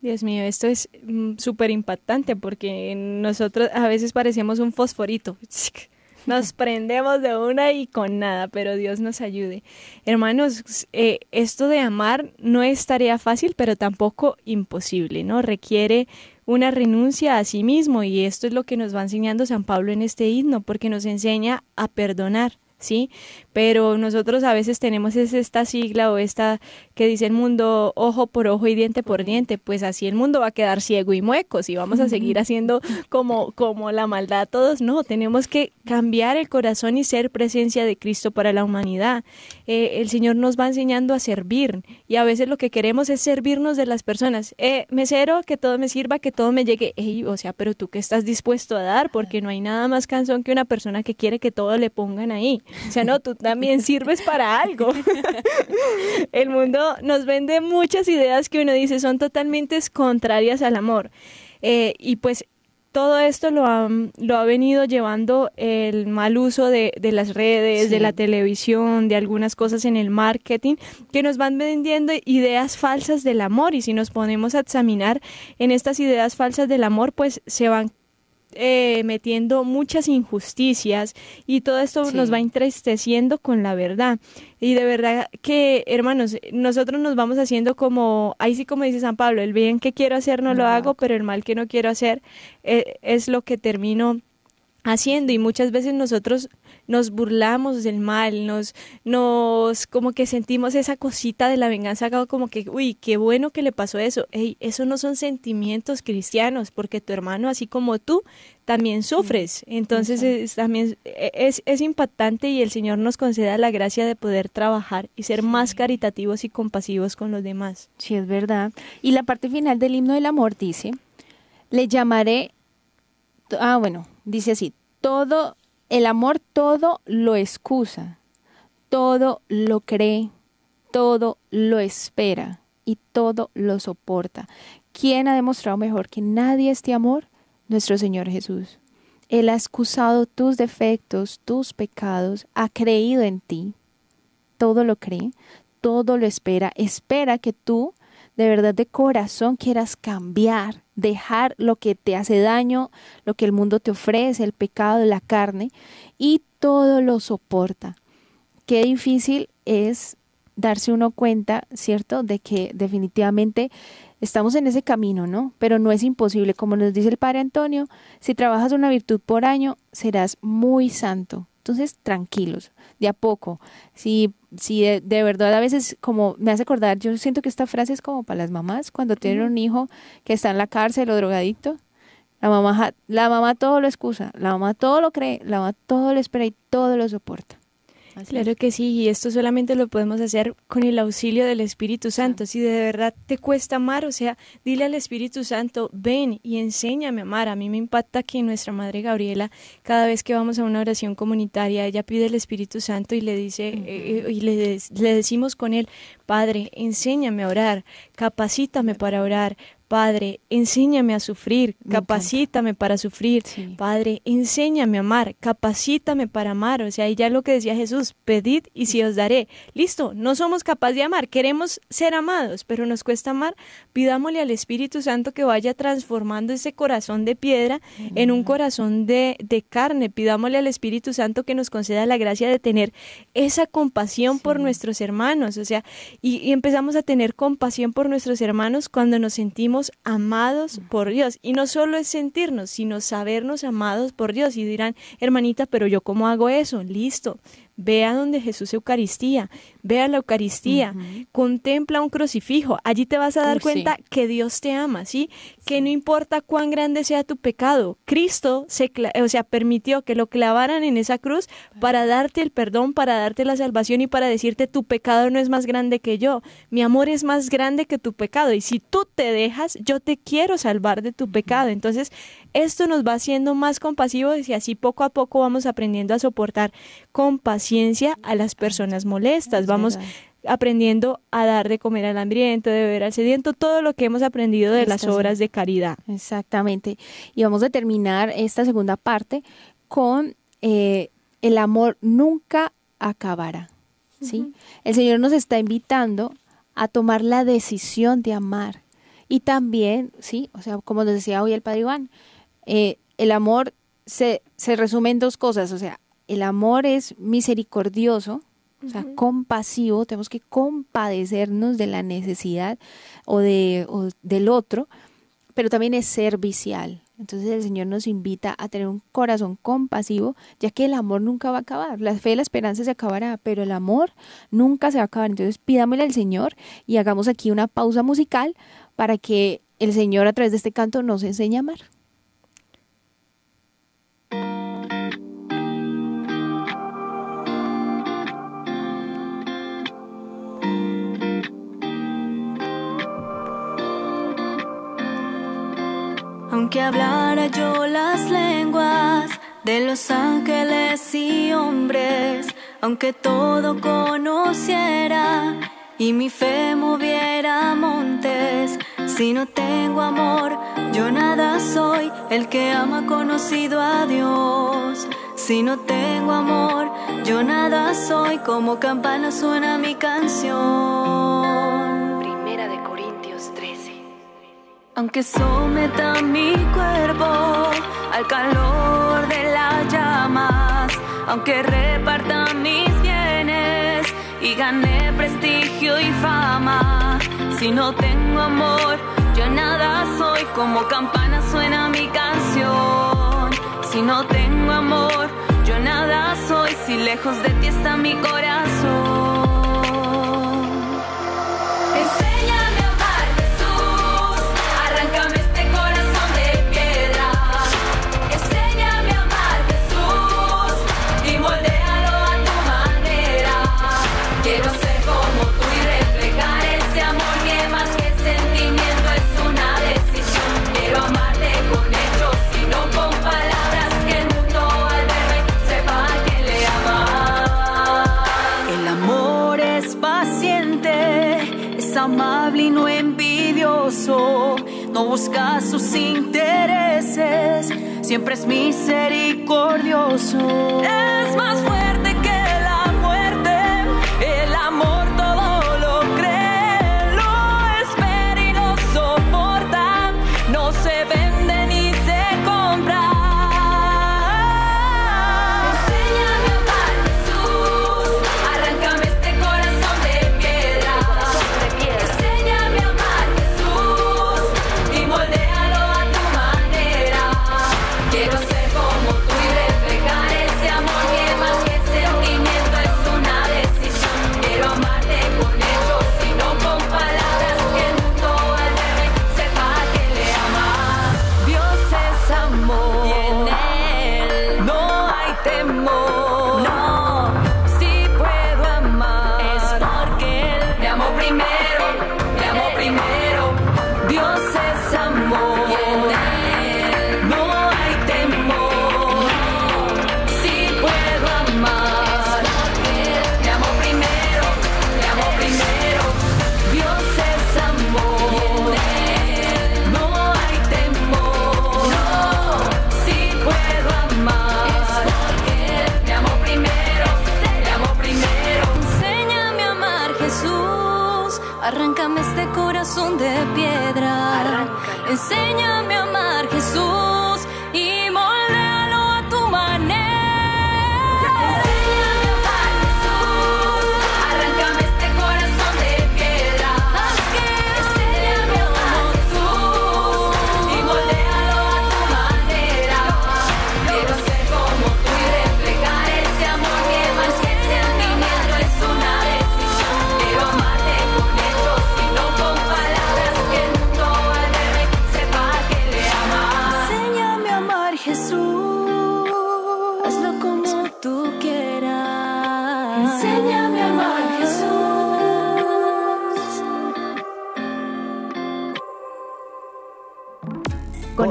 Dios mío, esto es mm, súper impactante porque nosotros a veces parecemos un fosforito. *laughs* nos prendemos de una y con nada, pero Dios nos ayude. Hermanos, eh, esto de amar no es tarea fácil, pero tampoco imposible, ¿no? Requiere una renuncia a sí mismo y esto es lo que nos va enseñando San Pablo en este himno, porque nos enseña a perdonar. ¿Sí? Pero nosotros a veces tenemos esta sigla o esta que dice el mundo ojo por ojo y diente por diente, pues así el mundo va a quedar ciego y mueco y vamos a seguir haciendo como, como la maldad todos, no, tenemos que cambiar el corazón y ser presencia de Cristo para la humanidad. Eh, el Señor nos va enseñando a servir y a veces lo que queremos es servirnos de las personas. Eh, mesero, que todo me sirva, que todo me llegue. o sea, pero tú qué estás dispuesto a dar, porque no hay nada más cansón que una persona que quiere que todo le pongan ahí. O sea, no, tú también sirves para algo. *laughs* El mundo nos vende muchas ideas que uno dice son totalmente contrarias al amor. Eh, y pues todo esto lo ha, lo ha venido llevando el mal uso de, las redes, de la televisión, de algunas cosas en el marketing, que nos van vendiendo ideas falsas del amor. Y si nos ponemos a examinar en estas ideas falsas del amor, pues se van eh, metiendo muchas injusticias y todo esto nos va entristeciendo con la verdad. Y de verdad que, hermanos, nosotros nos vamos haciendo como, ahí sí como dice San Pablo, el bien que quiero hacer no, lo hago, pero el mal que no quiero hacer eh, es lo que termino haciendo. Y muchas veces nosotros nos burlamos del mal, nos, nos, como que sentimos esa cosita de la venganza, como que, uy, qué bueno que le pasó eso. Ey, eso no son sentimientos cristianos, porque tu hermano, así como tú, también sufres. Entonces es, también es, es, impactante y el Señor nos conceda la gracia de poder trabajar y ser más caritativos y compasivos con los demás. Sí, es verdad. Y la parte final del himno del amor dice, le llamaré, ah, bueno, dice así, todo, el amor todo lo excusa, todo lo cree, todo lo espera y todo lo soporta. ¿Quién ha demostrado mejor que nadie este amor? nuestro Señor Jesús. Él ha excusado tus defectos, tus pecados, ha creído en ti. Todo lo cree, todo lo espera. Espera que tú de verdad de corazón quieras cambiar, dejar lo que te hace daño, lo que el mundo te ofrece, el pecado de la carne, y todo lo soporta. Qué difícil es darse uno cuenta, ¿cierto?, de que definitivamente estamos en ese camino, ¿no? Pero no es imposible. Como nos dice el Padre Antonio, si trabajas una virtud por año, serás muy santo. Entonces, tranquilos, de a poco. Si, si de, verdad a veces, como me hace acordar, yo siento que esta frase es como para las mamás, cuando tienen un hijo que está en la cárcel o drogadicto, la mamá, la mamá todo lo excusa, la mamá todo lo cree, la mamá todo lo espera y todo lo soporta claro que sí, y esto solamente lo podemos hacer con el auxilio del Espíritu Santo. Si de verdad te cuesta amar, o sea, dile al Espíritu Santo, ven y enséñame a amar. A mí me impacta que nuestra Madre Gabriela, cada vez que vamos a una oración comunitaria, ella pide al Espíritu Santo y le dice, eh, eh, y le, le decimos con él, Padre, enséñame a orar, capacítame para orar, Padre, enséñame a sufrir, capacítame para sufrir. Padre, enséñame a amar, capacítame para amar. O sea, y ya lo que decía Jesús, pedid y si os daré. Listo, no somos capaces de amar, queremos ser amados, pero nos cuesta amar. Pidámosle al Espíritu Santo que vaya transformando ese corazón de piedra en un corazón de, de, carne. Pidámosle al Espíritu Santo que nos conceda la gracia de tener esa compasión por nuestros hermanos. O sea, y empezamos a tener compasión por nuestros hermanos cuando nos sentimos amados por Dios. Y no solo es sentirnos, sino sabernos amados por Dios. Y dirán, hermanita, pero yo cómo hago eso? Listo. Ve a donde Jesús Eucaristía, ve a la Eucaristía, contempla un crucifijo, allí te vas a dar cuenta que Dios te ama, ¿sí? Que no importa cuán grande sea tu pecado, Cristo se, o sea, permitió que lo clavaran en esa cruz para darte el perdón, para darte la salvación y para decirte tu pecado no es más grande que yo, mi amor es más grande que tu pecado y si tú te dejas, yo te quiero salvar de tu pecado. Entonces, esto nos va haciendo más compasivos y así poco a poco vamos aprendiendo a soportar con paciencia a las personas molestas. Vamos aprendiendo a dar de comer al hambriento, de beber al sediento, todo lo que hemos aprendido de las obras de caridad. Exactamente. Y vamos a terminar esta segunda parte con eh, el amor nunca acabará. ¿sí? El Señor nos está invitando a tomar la decisión de amar. Y también, sí, o sea, como nos decía hoy el Padre Iván, eh, el amor se, se resume en dos cosas, o sea, el amor es misericordioso, o sea, compasivo, tenemos que compadecernos de la necesidad o, de, o del otro, pero también es servicial. Entonces el Señor nos invita a tener un corazón compasivo, ya que el amor nunca va a acabar. La fe y la esperanza se acabará, pero el amor nunca se va a acabar. Entonces pidámosle al Señor y hagamos aquí una pausa musical para que el Señor a través de este canto nos enseñe a amar. Aunque hablara yo las lenguas de los ángeles y hombres, aunque todo conociera y mi fe moviera montes, si no tengo amor, yo nada soy. El que ama conocido a Dios. Si no tengo amor, yo nada soy. Como campana suena mi canción. Aunque someta mi cuerpo al calor de las llamas, aunque reparta mis bienes y gane prestigio y fama, si no tengo amor, yo nada soy, como campana suena mi canción. Si no tengo amor, Yo nada soy si lejos de ti está mi corazón. Busca sus intereses, siempre es misericordioso. Es más fuerte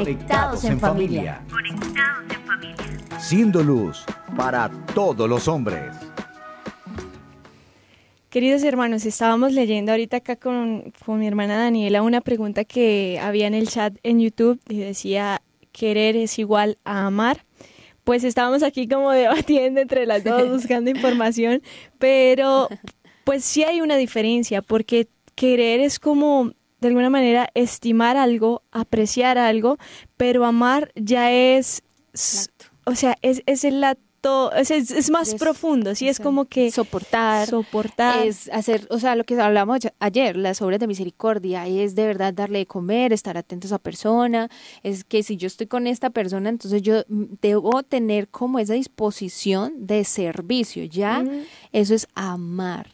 Conectados en familia. Siendo luz para todos los hombres. Queridos hermanos, estábamos leyendo ahorita acá con, con mi hermana Daniela una pregunta que había en el chat en YouTube y decía, ¿querer es igual a amar? Pues estábamos aquí como *laughs* debatiendo entre las dos, *laughs* buscando información, pero pues sí hay una diferencia, porque querer es como de alguna manera estimar algo, apreciar algo, pero amar ya es, o sea, es, es el acto, es, es- es más Es- profundo, sí, es como que soportar, soportar. es hacer, o sea, lo que hablamos ayer- las obras de misericordia, es de verdad darle de comer, estar atento a esa persona, es que si yo estoy con esta persona, entonces yo mm, debo tener como esa disposición de servicio, ya, eso es amar,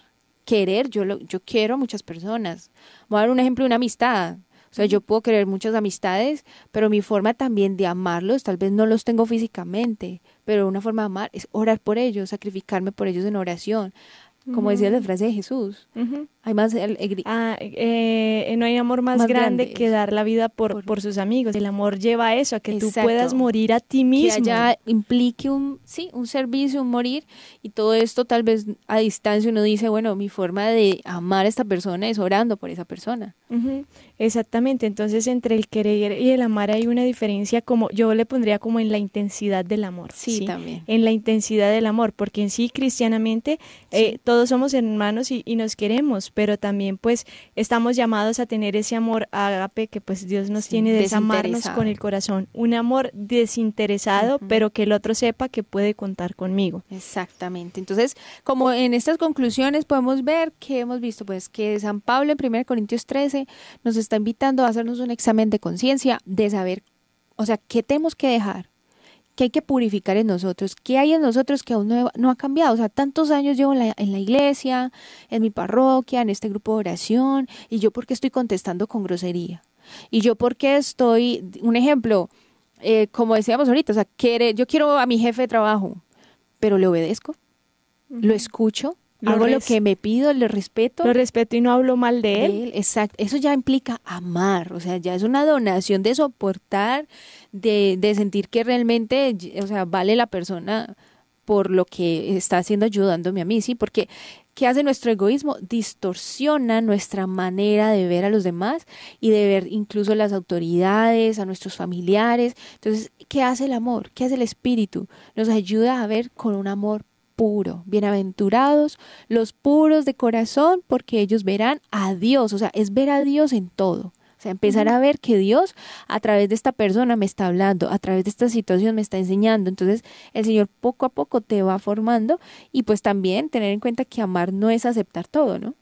querer, yo lo, yo quiero a muchas personas. Voy a dar un ejemplo de una amistad. O sea, yo puedo querer muchas amistades, pero mi forma también de amarlos, tal vez no los tengo físicamente, pero una forma de amar es orar por ellos, sacrificarme por ellos en oración. Como decía la frase de Jesús. Hay más alegría. Ah, eh, no hay amor más, Más grande, grande, que dar la vida por, Por- por sus amigos. El amor lleva a eso, a que tú puedas morir a ti que mismo. allá implique un, sí, un servicio, un morir, y todo esto tal vez a distancia uno dice, bueno, mi forma de amar a esta persona es orando por esa persona. Exactamente, entonces entre el querer y el amar hay una diferencia como yo le pondría como en la intensidad del amor. Sí, también. En la intensidad del amor, porque en sí cristianamente eh, todos somos hermanos y, y nos queremos, pero también pues estamos llamados a tener ese amor ágape que pues Dios nos Sí, tiene de desamarnos desinteresado. con el corazón, un amor desinteresado, pero que el otro sepa que puede contar conmigo. Exactamente. Entonces, como en estas conclusiones podemos ver que hemos visto pues que San Pablo en 1 Corintios 13 nos está invitando a hacernos un examen de conciencia, de saber, o sea, qué tenemos que dejar, que hay que purificar en nosotros, que hay en nosotros que aún no, no, ha cambiado. O sea, tantos años llevo en la, en la, iglesia, en mi parroquia, en este grupo de oración, y yo porque estoy contestando con grosería. Y yo porque estoy, un ejemplo, eh, como decíamos ahorita, o sea, quiere, yo quiero a mi jefe de trabajo, pero le obedezco, lo escucho, hago lo que me pido, le respeto. Lo respeto y no hablo mal de él. Exacto, eso ya implica amar, o sea, ya es una donación de soportar, de, de sentir que realmente, o sea, vale la persona por lo que está haciendo ayudándome a mí, ¿sí? Porque ¿qué hace nuestro egoísmo? Distorsiona nuestra manera de ver a los demás y de ver incluso a las autoridades, a nuestros familiares. Entonces, ¿qué hace el amor? ¿Qué hace el espíritu? Nos ayuda a ver con un amor puro. Bienaventurados los puros de corazón, porque ellos verán a Dios. O sea, es ver a Dios en todo. O sea, empezar a ver que Dios a través de esta persona me está hablando, a través de esta situación me está enseñando. Entonces, el Señor poco a poco te va formando y pues también tener en cuenta que amar no es aceptar todo, ¿no?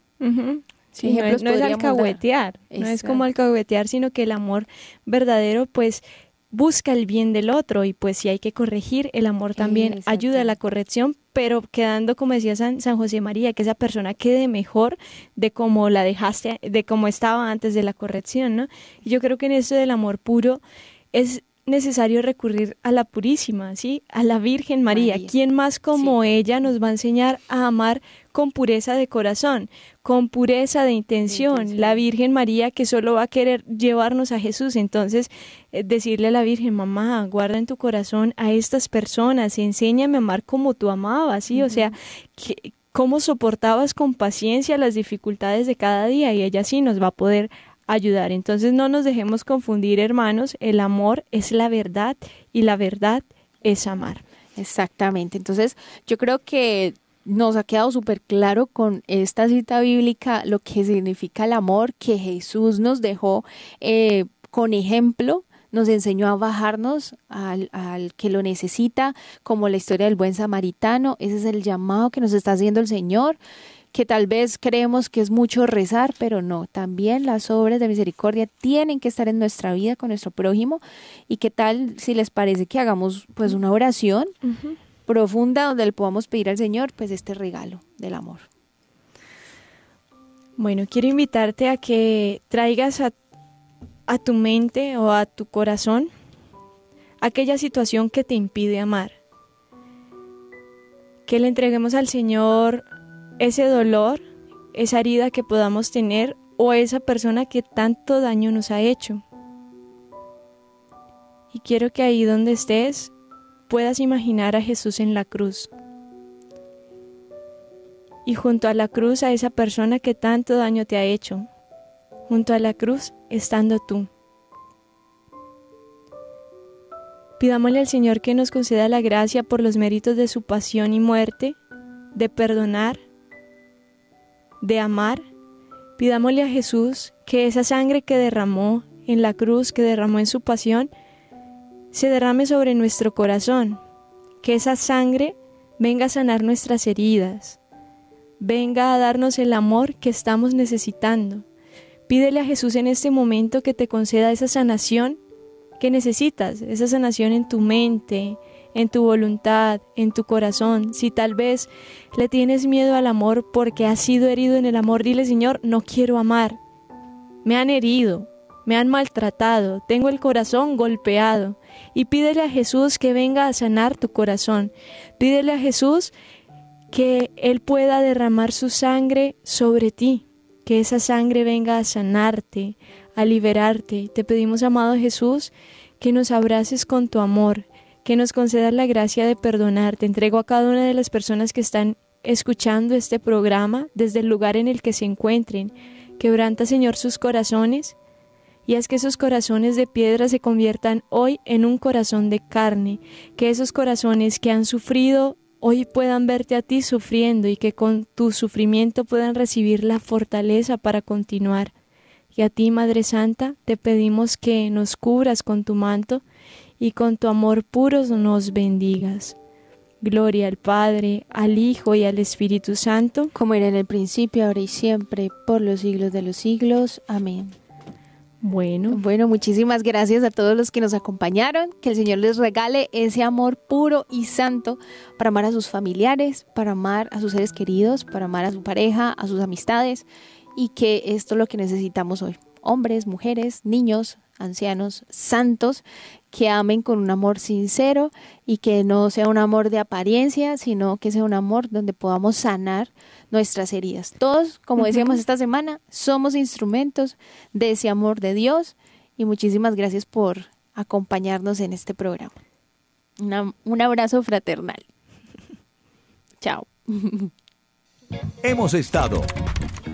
Sí, no es, no es alcahuetear, no es como alcahuetear, sino que el amor verdadero pues busca el bien del otro y pues si hay que corregir, el amor también ayuda a la corrección, pero quedando, como decía San, San, José María, que esa persona quede mejor de como la dejaste, de como estaba antes de la corrección, ¿no? Y yo creo que en eso del amor puro es necesario recurrir a la Purísima, ¿sí? A la Virgen María. ¿Quién más como ella nos va a enseñar a amar con pureza de corazón, con pureza de intención? La Virgen María que solo va a querer llevarnos a Jesús. Entonces, eh, decirle a la Virgen, mamá, guarda en tu corazón a estas personas, enséñame a amar como tú amabas, ¿sí? O sea, cómo soportabas con paciencia las dificultades de cada día y ella sí nos va a poder ayudar. Entonces no nos dejemos confundir, hermanos, el amor es la verdad y la verdad es amar. Exactamente. Entonces yo creo que nos ha quedado súper claro con esta cita bíblica lo que significa el amor que Jesús nos dejó eh, con ejemplo nos enseñó a bajarnos al, al, que lo necesita, como la historia del buen samaritano. Ese es el llamado que nos está haciendo el Señor que tal vez creemos que es mucho rezar, pero no, también las obras de misericordia tienen que estar en nuestra vida con nuestro prójimo y qué tal si les parece que hagamos pues una oración profunda donde le podamos pedir al Señor pues este regalo del amor. Bueno, quiero invitarte a que traigas a, a tu mente o a tu corazón aquella situación que te impide amar. Que le entreguemos al Señor ese dolor, esa herida que podamos tener o esa persona que tanto daño nos ha hecho. Y quiero que ahí donde estés puedas imaginar a Jesús en la cruz. Y junto a la cruz a esa persona que tanto daño te ha hecho. Junto a la cruz estando tú. Pidámosle al Señor que nos conceda la gracia por los méritos de su pasión y muerte, de perdonar, de amar, pidámosle a Jesús que esa sangre que derramó en la cruz, que derramó en su pasión, se derrame sobre nuestro corazón, que esa sangre venga a sanar nuestras heridas, venga a darnos el amor que estamos necesitando. Pídele a Jesús en este momento que te conceda esa sanación que necesitas, esa sanación en tu mente, en tu voluntad, en tu corazón. Si tal vez le tienes miedo al amor porque has sido herido en el amor, dile Señor, no quiero amar. Me han herido, me han maltratado, tengo el corazón golpeado. Y pídele a Jesús que venga a sanar tu corazón. Pídele a Jesús que Él pueda derramar su sangre sobre ti, que esa sangre venga a sanarte, a liberarte. Te pedimos, amado Jesús, que nos abraces con tu amor, que nos concedas la gracia de perdonar. Te entrego a cada una de las personas que están escuchando este programa desde el lugar en el que se encuentren. Quebranta, Señor, sus corazones y haz que esos corazones de piedra se conviertan hoy en un corazón de carne, que esos corazones que han sufrido hoy puedan verte a ti sufriendo y que con tu sufrimiento puedan recibir la fortaleza para continuar. Y a ti, Madre Santa, te pedimos que nos cubras con tu manto y con tu amor puro nos bendigas. Gloria al Padre, al Hijo y al Espíritu Santo, como era en el principio, ahora y siempre, por los siglos de los siglos. Amén. Bueno. Bueno, muchísimas gracias a todos los que nos acompañaron. Que el Señor les regale ese amor puro y santo para amar a sus familiares, para amar a sus seres queridos, para amar a su pareja, a sus amistades y que esto es lo que necesitamos hoy. Hombres, mujeres, niños, ancianos, santos, que amen con un amor sincero y que no sea un amor de apariencia, sino que sea un amor donde podamos sanar nuestras heridas. Todos, como decíamos esta semana, somos instrumentos de ese amor de Dios y muchísimas gracias por acompañarnos en este programa. un abrazo fraternal. *laughs* Chao. Hemos estado